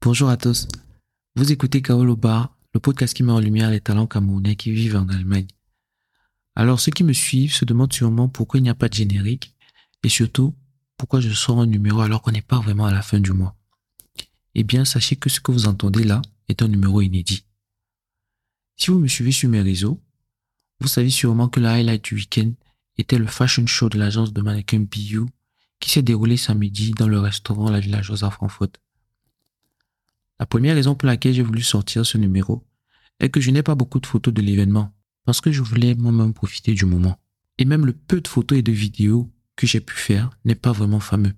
Bonjour à tous. Vous écoutez Kaolo Bar, le podcast qui met en lumière les talents camerounais qui vivent en Allemagne. Alors, ceux qui me suivent se demandent sûrement pourquoi il n'y a pas de générique et surtout pourquoi je sors un numéro alors qu'on n'est pas vraiment à la fin du mois. Eh bien, sachez que ce que vous entendez là est un numéro inédit. Si vous me suivez sur mes réseaux, vous savez sûrement que le highlight du week-end était le fashion show de l'agence de mannequin BU qui s'est déroulé samedi dans le restaurant La Villageoise à Francfort. La première raison pour laquelle j'ai voulu sortir ce numéro est que je n'ai pas beaucoup de photos de l'événement parce que je voulais moi-même profiter du moment. Et même le peu de photos et de vidéos que j'ai pu faire n'est pas vraiment fameux.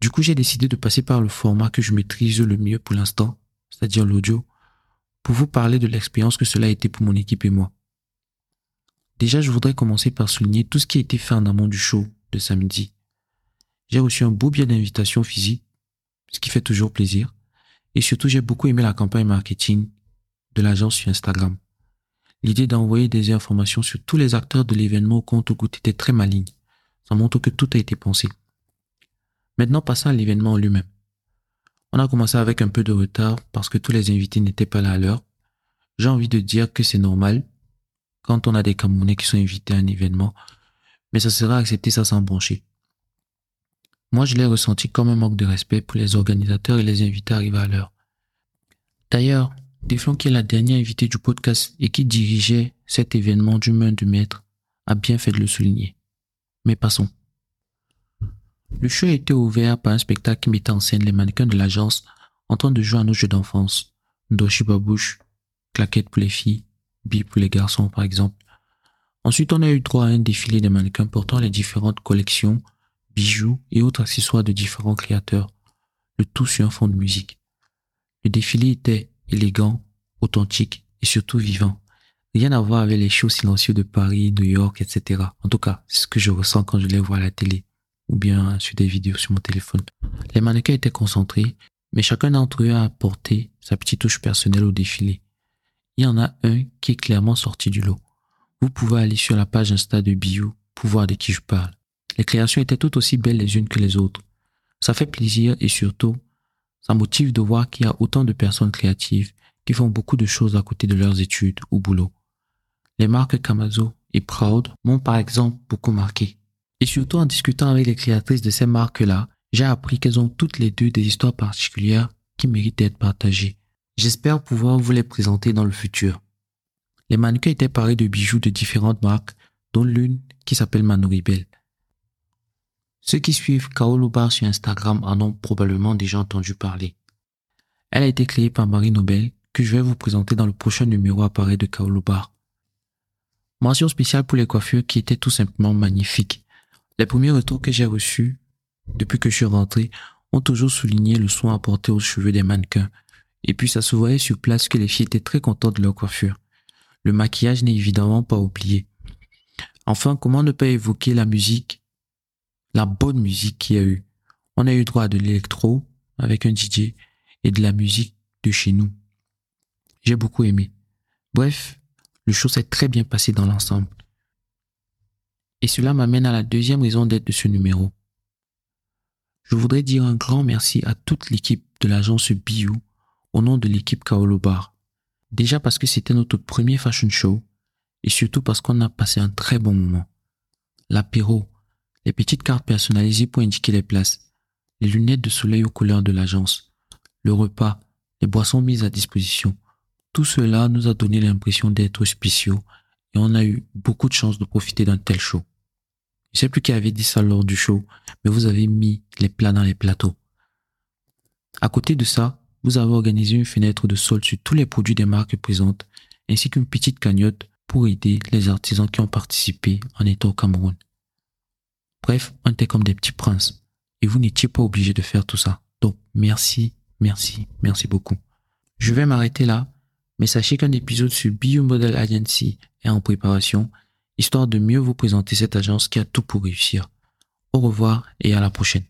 Du coup, j'ai décidé de passer par le format que je maîtrise le mieux pour l'instant, c'est-à-dire l'audio, pour vous parler de l'expérience que cela a été pour mon équipe et moi. Déjà, je voudrais commencer par souligner tout ce qui a été fait en amont du show de samedi. J'ai reçu un beau billet d'invitation physique, ce qui fait toujours plaisir. Et surtout, j'ai beaucoup aimé la campagne marketing de l'agence sur Instagram. L'idée d'envoyer des informations sur tous les acteurs de l'événement au compte goutte était très maligne. Ça montre que tout a été pensé. Maintenant, passons à l'événement lui-même. On a commencé avec un peu de retard parce que tous les invités n'étaient pas là à l'heure. J'ai envie de dire que c'est normal quand on a des Camerounais qui sont invités à un événement, mais ça sera accepté ça sans brancher. Moi, je l'ai ressenti comme un manque de respect pour les organisateurs et les invités arrivés à l'heure. D'ailleurs, Deflon, qui est la dernière invitée du podcast et qui dirigeait cet événement du main du maître, a bien fait de le souligner. Mais passons. Le show a été ouvert par un spectacle qui mettait en scène les mannequins de l'agence en train de jouer à nos jeux d'enfance. Ndoshi Babouche, claquettes pour les filles, billes pour les garçons par exemple. Ensuite, on a eu droit à un défilé des mannequins portant les différentes collections bijoux et autres accessoires de différents créateurs, le tout sur un fond de musique. Le défilé était élégant, authentique et surtout vivant. Rien à voir avec les shows silencieux de Paris, New York, etc. En tout cas, c'est ce que je ressens quand je les vois à la télé ou bien sur des vidéos sur mon téléphone. Les mannequins étaient concentrés, mais chacun d'entre eux a apporté sa petite touche personnelle au défilé. Il y en a un qui est clairement sorti du lot. Vous pouvez aller sur la page Insta de Bio pour voir de qui je parle. Les créations étaient toutes aussi belles les unes que les autres. Ça fait plaisir et surtout, ça motive de voir qu'il y a autant de personnes créatives qui font beaucoup de choses à côté de leurs études ou boulot. Les marques Kamazo et Proud m'ont par exemple beaucoup marqué. Et surtout en discutant avec les créatrices de ces marques-là, j'ai appris qu'elles ont toutes les deux des histoires particulières qui méritent d'être partagées. J'espère pouvoir vous les présenter dans le futur. Les mannequins étaient parés de bijoux de différentes marques, dont l'une qui s'appelle Manoribel. Ceux qui suivent Kaolo Bar sur Instagram en ont probablement déjà entendu parler. Elle a été créée par Marie Nobel, que je vais vous présenter dans le prochain numéro appareil de Kaolo Bar. Mention spéciale pour les coiffures qui étaient tout simplement magnifiques. Les premiers retours que j'ai reçus depuis que je suis rentré ont toujours souligné le soin apporté aux cheveux des mannequins. Et puis ça se voyait sur place que les filles étaient très contentes de leur coiffure. Le maquillage n'est évidemment pas oublié. Enfin, comment ne pas évoquer la musique la bonne musique qu'il y a eu. On a eu droit à de l'électro avec un DJ et de la musique de chez nous. J'ai beaucoup aimé. Bref, le show s'est très bien passé dans l'ensemble. Et cela m'amène à la deuxième raison d'être de ce numéro. Je voudrais dire un grand merci à toute l'équipe de l'agence Bio au nom de l'équipe Kaolo Bar. Déjà parce que c'était notre premier fashion show et surtout parce qu'on a passé un très bon moment. L'apéro, les petites cartes personnalisées pour indiquer les places, les lunettes de soleil aux couleurs de l'agence, le repas, les boissons mises à disposition. Tout cela nous a donné l'impression d'être spéciaux et on a eu beaucoup de chance de profiter d'un tel show. Je sais plus qui avait dit ça lors du show, mais vous avez mis les plats dans les plateaux. À côté de ça, vous avez organisé une fenêtre de solde sur tous les produits des marques présentes, ainsi qu'une petite cagnotte pour aider les artisans qui ont participé en étant au Cameroun. Bref, on était comme des petits princes. Et vous n'étiez pas obligé de faire tout ça. Donc, merci, merci, merci beaucoup. Je vais m'arrêter là, mais sachez qu'un épisode sur Biomodel Agency est en préparation, histoire de mieux vous présenter cette agence qui a tout pour réussir. Au revoir et à la prochaine.